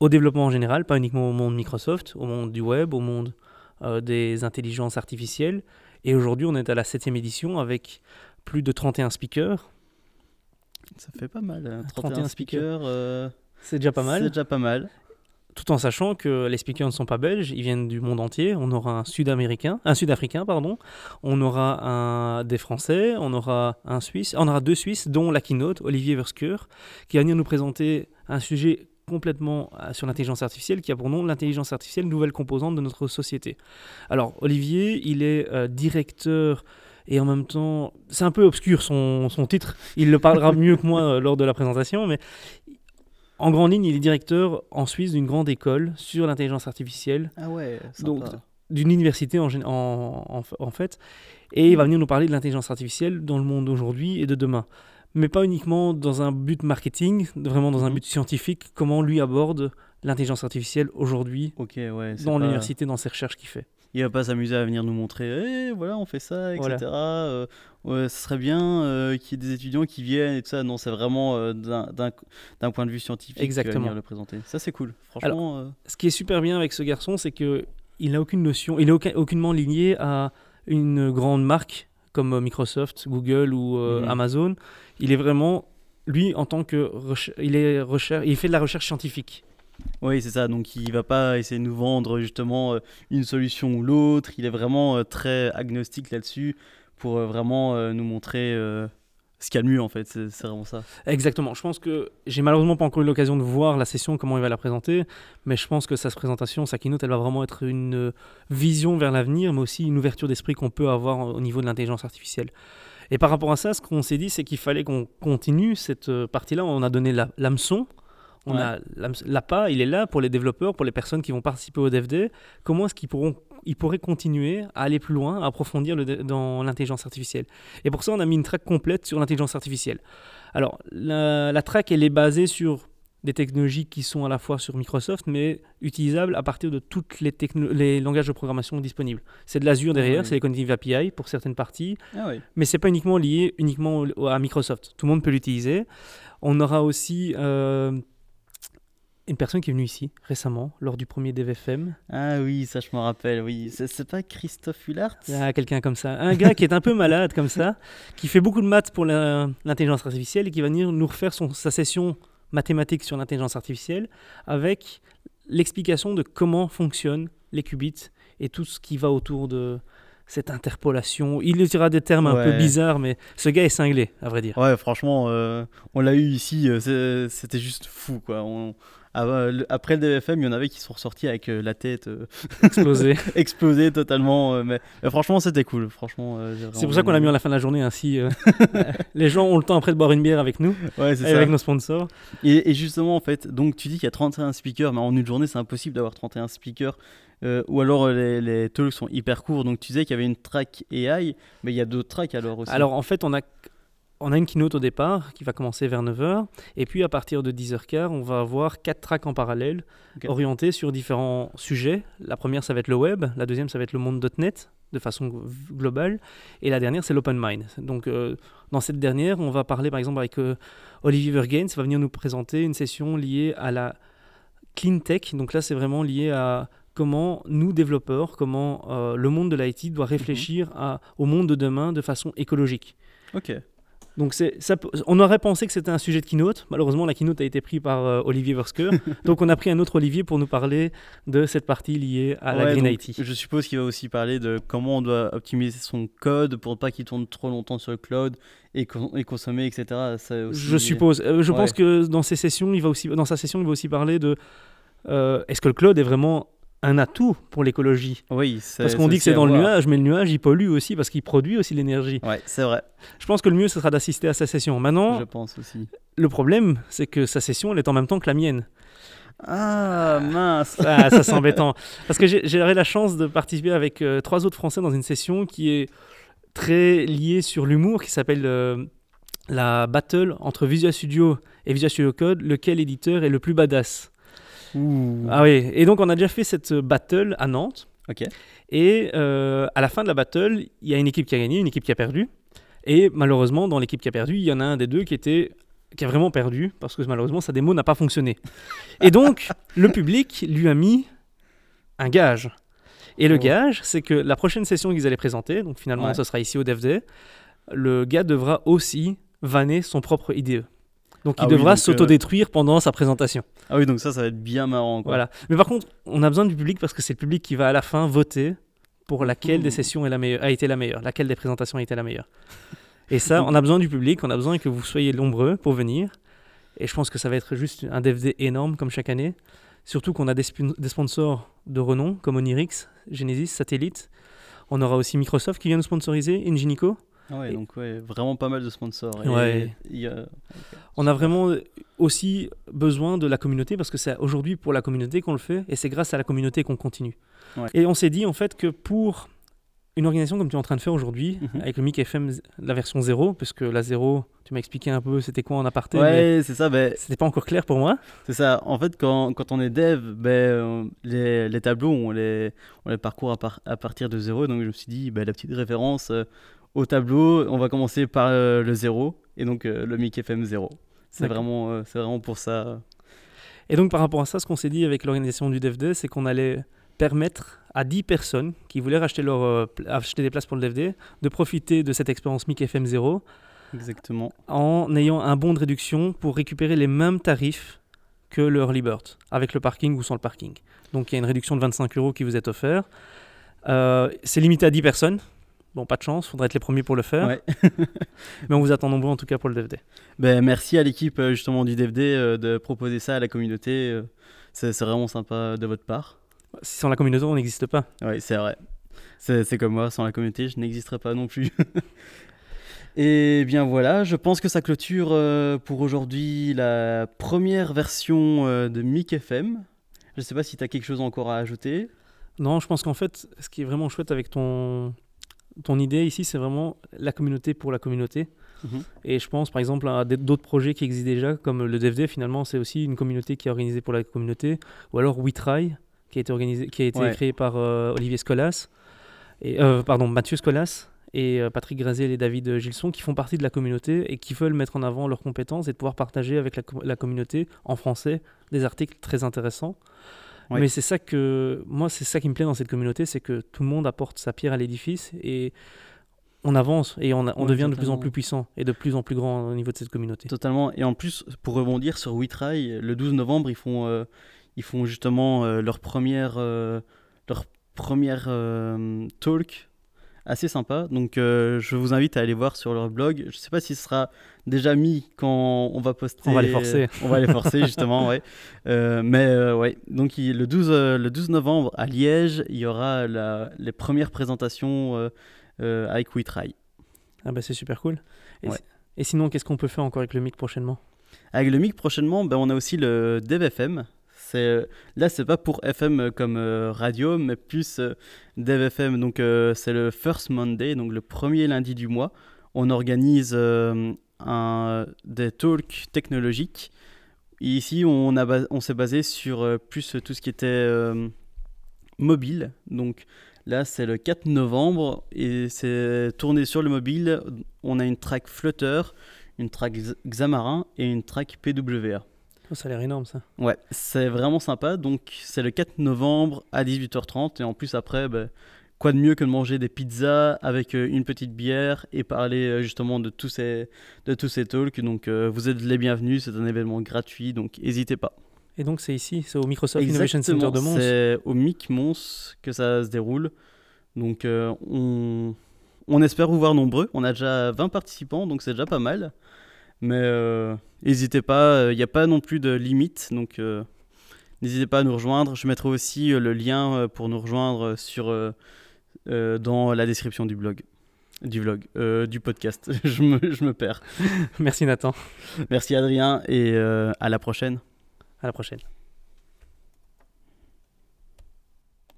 au développement en général, pas uniquement au monde Microsoft, au monde du web, au monde euh, des intelligences artificielles. Et aujourd'hui, on est à la septième édition avec plus de 31 speakers. Ça fait pas mal. hein. 31 31 speakers, euh, C'est déjà pas mal. C'est déjà pas mal. Tout en sachant que les speakers ne sont pas belges, ils viennent du monde entier. On aura un sud-américain, un sud-africain, pardon. On aura des Français, on aura un Suisse, on aura deux Suisses, dont la keynote, Olivier Verskur, qui va venir nous présenter un sujet complètement euh, sur l'intelligence artificielle, qui a pour nom l'intelligence artificielle, nouvelle composante de notre société. Alors, Olivier, il est euh, directeur et en même temps, c'est un peu obscur son, son titre, il le parlera mieux que moi euh, lors de la présentation, mais en grande ligne, il est directeur en Suisse d'une grande école sur l'intelligence artificielle, Ah ouais. Donc, sympa. d'une université en, fait, et il va venir nous parler de l'intelligence artificielle dans le monde d'aujourd'hui et de demain. Mais pas uniquement dans un but marketing, vraiment dans un Mhm. but scientifique, comment lui aborde l'intelligence artificielle aujourd'hui ouais. dans pas- l'université, dans ses recherches qu'il fait. Il va pas s'amuser à venir nous montrer, eh, voilà, on fait ça, etc. Voilà. Euh, ouais, ce serait bien euh, qu'il y ait des étudiants qui viennent et tout ça. Non, c'est vraiment euh, d'un- point de vue scientifique va Exactement. venir le présenter. Ça, c'est cool. Franchement, Ce qui est super bien avec ce garçon, c'est que il n'a aucune notion, il n'est aucun- aucunement lié à une grande marque comme Microsoft, Google ou Mhm. Amazon. Il est vraiment lui en tant que il est recherche, il fait de la recherche scientifique. Oui, c'est ça. Donc, il va pas essayer de nous vendre justement euh, une solution ou l'autre. Il est vraiment euh, très agnostique là-dessus pour euh, vraiment nous montrer ce qu'il y a de mieux en fait. C'est vraiment ça. Exactement. Je pense que j'ai malheureusement pas encore eu l'occasion de voir la session, comment il va la présenter, mais je pense que sa présentation, sa keynote, elle va vraiment être une vision vers l'avenir, mais aussi une ouverture d'esprit qu'on peut avoir au niveau de l'intelligence artificielle. Et par rapport à ça, ce qu'on s'est dit, c'est qu'il fallait qu'on continue cette partie-là. On a donné la- l'hameçon. On Ouais. a l'appât, il est là pour les développeurs, pour les personnes qui vont participer au DevD. Comment est-ce qu'ils pourront, ils pourraient continuer à aller plus loin, à approfondir le dans l'intelligence artificielle? Et pour ça, on a mis une track complète sur l'intelligence artificielle. Alors, la, la track, elle est basée sur des technologies qui sont à la fois sur Microsoft, mais utilisables à partir de tous les, langages de programmation disponibles. C'est de l'Azure derrière, c'est les Cognitive API pour certaines parties, Ah oui. mais c'est pas uniquement lié uniquement à Microsoft. Tout le monde peut l'utiliser. On aura aussi euh, une personne qui est venue ici récemment, lors du premier DVFM. Ah oui, ça je me rappelle. Oui, c'est pas Christophe Hullart Il y a quelqu'un comme ça. Un gars qui est un peu malade comme ça, qui fait beaucoup de maths pour l'intelligence artificielle et qui va venir nous refaire son, sa session mathématique sur l'intelligence artificielle avec l'explication de comment fonctionnent les qubits et tout ce qui va autour de cette interpolation. Il utilisera des termes un peu bizarres, mais ce gars est cinglé, à vrai dire. Ouais, franchement, euh, on l'a eu ici, euh, c'était juste fou, quoi. On- ah, après le DFM, il y en avait qui sont ressortis avec euh, la tête euh, Explosé. explosée totalement, euh, mais, mais franchement, c'était cool. Franchement, C'est pour ça qu'on l'a mis à la fin de la journée ainsi. les gens ont le temps après de boire une bière avec nous, Ouais, c'est avec nos sponsors. Et, et justement, en fait, donc tu dis qu'il y a 31 speakers, mais en une journée, c'est impossible d'avoir 31 speakers. euh, ou alors les, les talks sont hyper courts. Donc tu disais qu'il y avait une track AI, mais il y a d'autres tracks alors aussi. Alors en fait, on a, on a une keynote au départ qui va commencer vers 9h. Et puis à partir de 10h15, on va avoir quatre tracks en parallèle orientés sur différents sujets. La première, ça va être le web. La deuxième, ça va être le monde .NET de façon globale. Et la dernière, c'est l'open mind. Donc euh, dans cette dernière, on va parler par exemple avec euh, Olivier Vergains, va venir nous présenter une session liée à la clean tech. Donc là, c'est vraiment lié à comment nous, développeurs, comment euh, le monde de l'IT doit réfléchir à- au monde de demain de façon écologique. Ok. Donc ça, on aurait pensé que c'était un sujet de keynote. Malheureusement, la keynote a été prise par euh, Olivier Versker. donc on a pris un autre Olivier pour nous parler de cette partie liée à la Ouais, Green donc, IT. Je suppose qu'il va aussi parler de comment on doit optimiser son code pour pas qu'il tourne trop longtemps sur le cloud et, con- et consommer, etc. Ça aussi- Je suppose. Euh, je pense que dans, ces sessions, il va aussi, dans sa session, il va aussi parler de euh, est-ce que le cloud est vraiment un atout pour l'écologie. Oui, Parce qu'on dit que c'est dans le nuage, mais le nuage, il pollue aussi parce qu'il produit aussi l'énergie. Ouais, c'est vrai. Je pense que le mieux, ce sera d'assister à sa session. Maintenant, je pense aussi. Le problème, c'est que sa session, elle est en même temps que la mienne. Ah mince ah, Ça c'est embêtant. Parce que j'ai eu la chance de participer avec euh, trois autres Français dans une session qui est très liée sur l'humour, qui s'appelle euh, la battle entre Visual Studio et Visual Studio Code, lequel éditeur est le plus badass. Ah oui, et donc on a déjà fait cette battle à Nantes. Et euh, à la fin de la battle, il y a une équipe qui a gagné, une équipe qui a perdu. Et malheureusement, dans l'équipe qui a perdu, il y en a un des deux qui était qui a vraiment perdu parce que malheureusement sa démo n'a pas fonctionné. Et donc le public lui a mis un gage. Et le oh. gage, c'est que la prochaine session qu'ils allaient présenter, donc finalement ce sera ici au DevD, le gars devra aussi vanner son propre IDE. Donc il ah devra euh, s'autodétruire pendant sa présentation. Ah oui, donc ça, ça va être bien marrant. Voilà. Mais par contre, on a besoin du public parce que c'est le public qui va à la fin voter pour laquelle des sessions est la meilleure, a été la meilleure, laquelle des présentations a été la meilleure. Et ça, on a besoin du public, on a besoin que vous soyez nombreux pour venir. Et je pense que ça va être juste un DVD énorme comme chaque année. Surtout qu'on a des, des, sponsors de renom comme Onirix, Genesis, Satellite. On aura aussi Microsoft qui vient nous sponsoriser, Ingenico. Ah ouais, donc ouais, vraiment pas mal de sponsors. On a vraiment aussi besoin de la communauté parce que c'est aujourd'hui pour la communauté qu'on le fait et c'est grâce à la communauté qu'on continue. Et on s'est dit en fait que pour une organisation comme tu es en train de faire aujourd'hui, mhm. avec le MIC FM, la version 0, parce que la 0, tu m'as expliqué un peu c'était quoi en aparté. Ouais, c'est ça. Ben, c'était pas encore clair pour moi. C'est ça. En fait, quand, quand on est dev, ben, les, les, tableaux, on les, on les parcourt à, à, partir de 0. Donc je me suis dit, ben, la petite référence euh, au tableau, on va commencer par euh, le 0, et donc euh, le MIC FM 0. C'est vraiment, c'est vraiment pour ça. Et donc par rapport à ça, ce qu'on s'est dit avec l'organisation du DevD, c'est qu'on allait permettre à 10 personnes qui voulaient acheter, leur, euh, acheter des places pour le DVD de profiter de cette expérience MIC FM 0 Exactement. en ayant un bon de réduction pour récupérer les mêmes tarifs que le Early Bird, avec le parking ou sans le parking. Donc il y a une réduction de 25 euros qui vous est offerte. Euh, c'est limité à 10 personnes. Bon, pas de chance, faudrait être les premiers pour le faire. Mais on vous attend nombreux en tout cas pour le DVD. Ben, merci à l'équipe euh, justement du DVD de proposer ça à la communauté. C'est vraiment sympa de votre part. Sans la communauté, on n'existe pas. Oui, c'est vrai. C'est comme moi, sans la communauté, je n'existerais pas non plus. Et bien voilà, je pense que ça clôture euh, pour aujourd'hui la première version euh, de Mic FM. Je ne sais pas si tu as quelque chose encore à ajouter. Non, je pense qu'en fait, ce qui est vraiment chouette avec ton, ton idée ici, c'est vraiment la communauté pour la communauté. Mhm. Et je pense par exemple à d'autres projets qui existent déjà, comme le DFD, finalement, c'est aussi une communauté qui est organisée pour la communauté. Ou alors WeTry, qui a été, organisé, qui a été créé par euh, Olivier Scolas, et, euh, pardon, Mathieu Scolas et euh, Patrick Grazel et David Gilson qui font partie de la communauté et qui veulent mettre en avant leurs compétences et de pouvoir partager avec la, communauté en français des articles très intéressants. Mais c'est ça que moi c'est ça qui me plaît dans cette communauté, c'est que tout le monde apporte sa pierre à l'édifice et on avance et on, on devient de plus en plus puissant et de plus en plus grand au niveau de cette communauté. Totalement. Et en plus, pour rebondir sur WeTry, le 12 novembre, ils font, ils font justement euh, leur première, euh, leur première euh, talk assez sympa. Donc je vous invite à aller voir sur leur blog. Je ne sais pas si ce sera déjà mis quand on va poster. On va les forcer. on va les forcer justement, ouais. mais ouais, donc le 12, le 12 novembre à Liège, il y aura la, les premières présentations avec WeTry. Ah bah c'est super cool. Et, et sinon, qu'est-ce qu'on peut faire encore avec le MIC prochainement? Avec le MIC prochainement, ben, on a aussi le DevFM. C'est là, c'est pas pour FM comme euh, radio, mais plus euh, Dev FM. Donc euh, c'est le first Monday, donc le premier lundi du mois. On organise des talks technologiques. ici, on, on s'est basé sur plus tout ce qui était mobile. Donc là, c'est le 4 novembre et c'est tourné sur le mobile. On a une track Flutter, une track Xamarin et une track PWA. Oh, ça a l'air énorme ça. Ouais, c'est vraiment sympa. Donc c'est le 4 novembre à 18h30 et en plus après, bah, quoi de mieux que de manger des pizzas avec euh, une petite bière et parler euh, justement de tous ces, de tous ces talks. Donc euh, vous êtes les bienvenus, c'est un événement gratuit, donc n'hésitez pas. Et donc c'est ici, c'est au Microsoft Innovation Center de Mons C'est au MIC Mons que ça se déroule. Donc on, on espère vous voir nombreux. On a déjà 20 participants, donc c'est déjà pas mal. Mais euh, n'hésitez pas, il euh, n'y a pas non plus de limite, donc euh, N'hésitez pas à nous rejoindre. Je mettrai aussi le lien pour nous rejoindre sur, dans la description du blog. Du vlog, du podcast. je, me, je me perds. Merci Nathan. Merci Adrien et à la prochaine. À la prochaine.